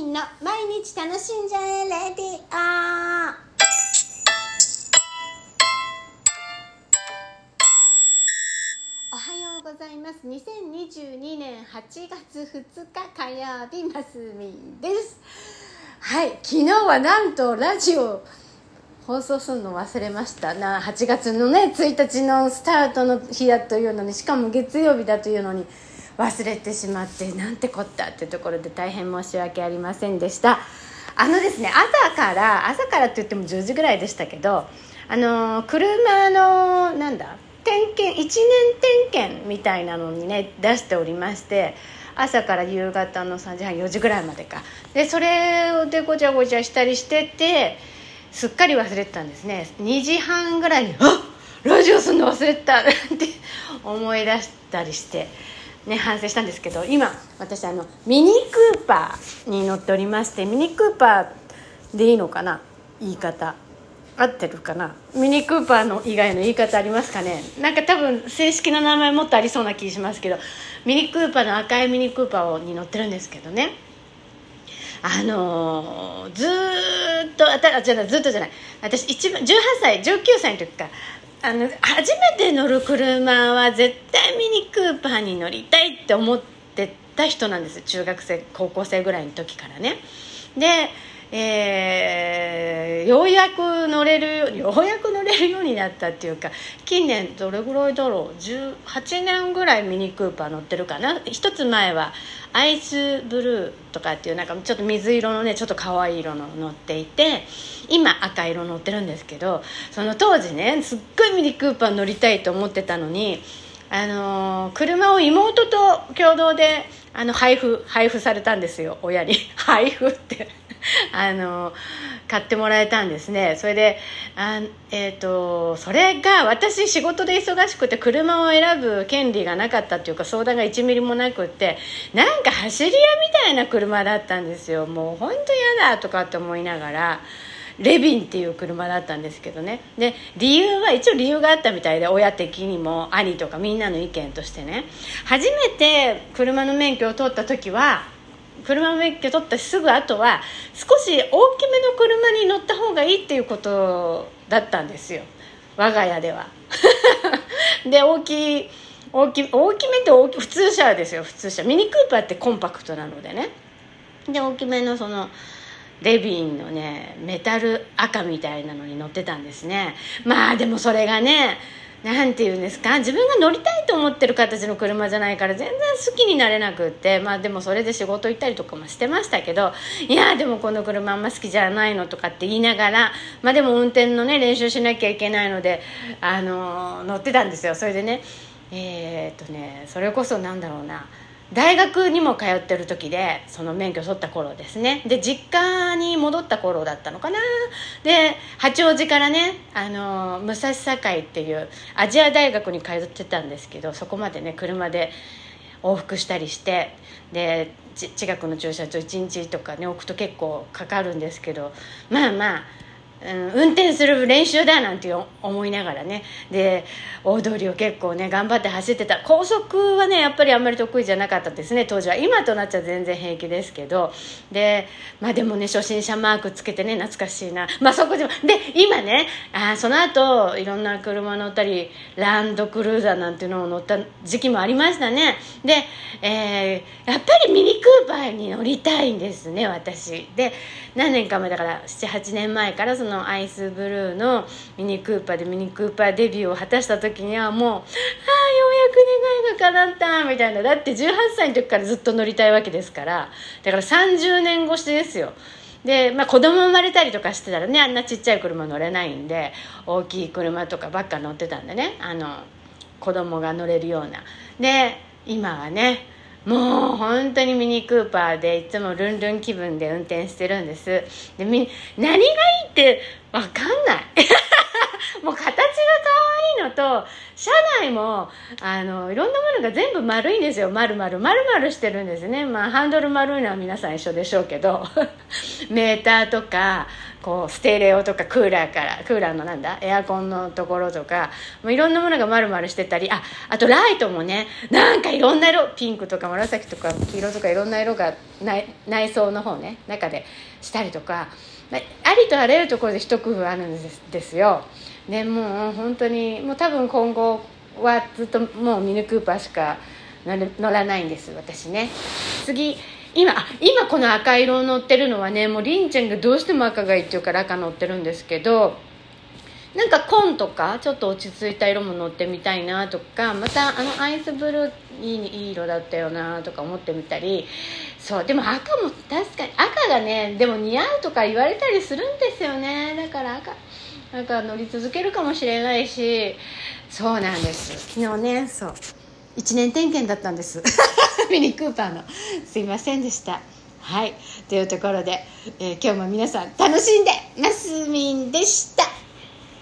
ミンの毎日楽しんじゃえレディオおはようございます。2022年8月2日火曜日ますみです。はい昨日はなんとラジオ放送するの忘れましたな。8月のね1日のスタートの日だというのにしかも月曜日だというのに忘れてしまってなんてこったっていうところで大変申し訳ありませんでした。あのですね朝から朝からって言っても10時ぐらいでしたけどあの車のなんだ点検1年点検みたいなのにね出しておりまして朝から夕方の3時半4時ぐらいまでか。でそれでごちゃごちゃしたりしててすっかり忘れてたんですね。2時半ぐらいに「あラジオすんの忘れてた!」って思い出したりして。ね、反省したんですけど今私あのミニクーパーに乗っておりましてミニクーパーでいいのかな？言い方。合ってるかな？ミニクーパーの以外の言い方ありますかね？なんか多分正式な名前もっとありそうな気しますけどミニクーパーの赤いミニクーパーに乗ってるんですけどね。あのー、ずっとあたじゃずっとじゃない。私一番18歳19歳の時か。あの初めて乗る車は絶対ミニクーパーに乗りたいって思ってた人なんです。中学生高校生ぐらいの時からね。で、えー、ようやく乗れるようやく乗れるようになったっていうか近年どれぐらいだろう？18年ぐらいミニクーパー乗ってるかな？一つ前はアイスブルーとかっていうなんかちょっと水色のねちょっと可愛い色の乗っていて今赤色乗ってるんですけどその当時ねすっごいミニクーパー乗りたいと思ってたのにあのー、車を妹と共同であの配布配布されたんですよ親に。配布って。あの買ってもらえたんですね。それであ、えーと、それが私仕事で忙しくて車を選ぶ権利がなかったっていうか相談が1ミリもなくってなんか走り屋みたいな車だったんですよ。もう本当嫌だとかって思いながら。レビンっていう車だったんですけどね。で理由は一応理由があったみたいで親的にも兄とかみんなの意見としてね。初めて車の免許を取った時は車の免許取ったすぐ後は少し大きめの車に乗った方がいいっていうことだったんですよ。我が家では。で大きい大き大きめって大き普通車ですよ普通車。ミニクーパーってコンパクトなのでね。で大きめのそのレビンのねメタル赤みたいなのに乗ってたんですね。まあでもそれがねなんて言うんですか？自分が乗りたいと思ってる形の車じゃないから全然好きになれなくって。まあでもそれで仕事行ったりとかもしてましたけどいやでもこの車あんま好きじゃないのとかって言いながらまあでも運転のね練習しなきゃいけないのであの乗ってたんですよ。それでねえー、っとねそれこそなんだろうな。大学にも通ってる時でその免許取った頃ですね。で実家に戻った頃だったのかな。で八王子からねあの武蔵境っていうアジア大学に通ってたんですけどそこまでね車で往復したりしてで近くの駐車場1日とかね置くと結構かかるんですけどまあまあうん、運転する練習だなんて思いながらね。で大通りを結構ね頑張って走ってた。高速はねやっぱりあんまり得意じゃなかったですね当時は。今となっちゃ全然平気ですけど。でまあでもね初心者マークつけてね懐かしいな。まあそこでもで今ねあその後いろんな車乗ったりランドクルーザーなんていうのを乗った時期もありましたね。で、えー、やっぱりミニクーパーに乗りたいんですね私。で何年か前だから78年前からそののアイスブルーのミニクーパーでミニクーパーデビューを果たした時にはもうああようやく願いが叶ったみたいな。だって18歳の時からずっと乗りたいわけですから。だから30年越しですよ。で、まあ、子供生まれたりとかしてたらねあんなちっちゃい車乗れないんで大きい車とかばっか乗ってたんでねあの子供が乗れるような。で今はねもう本当にミニクーパーでいつもルンルン気分で運転してるんです。でみ何がいいって分かんないもう形が可愛い。と車内もあのいろんなものが全部丸いんですよ丸々丸々してるんですねまあハンドル丸いのは皆さん一緒でしょうけど メーターとかこうステレオとかクーラーからクーラーのなんだエアコンのところとかもういろんなものが丸々してたりああとライトもねなんかいろんな色ピンクとか紫とか黄色とかいろんな色が内内装の方ね中でしたりとかありとあらゆるところで一工夫あるんですですよ。ね、もう本当にもう多分今後はずっともうミニクーパーしか乗らないんです私ね。次今今この赤色を乗ってるのはねもうりんちゃんがどうしても赤がいいって言うから赤乗ってるんですけどなんか紺とかちょっと落ち着いた色も乗ってみたいなとかまたあのアイスブルーいいいい色だったよなとか思ってみたりそうでも赤も確かに赤がねでも似合うとか言われたりするんですよね。だから赤なんか乗り続けるかもしれないしそうなんです。昨日ねそう。1年点検だったんです。ミニクーパーの。すいませんでした。はい。というところで、えー、今日も皆さん楽しんでますみんでした。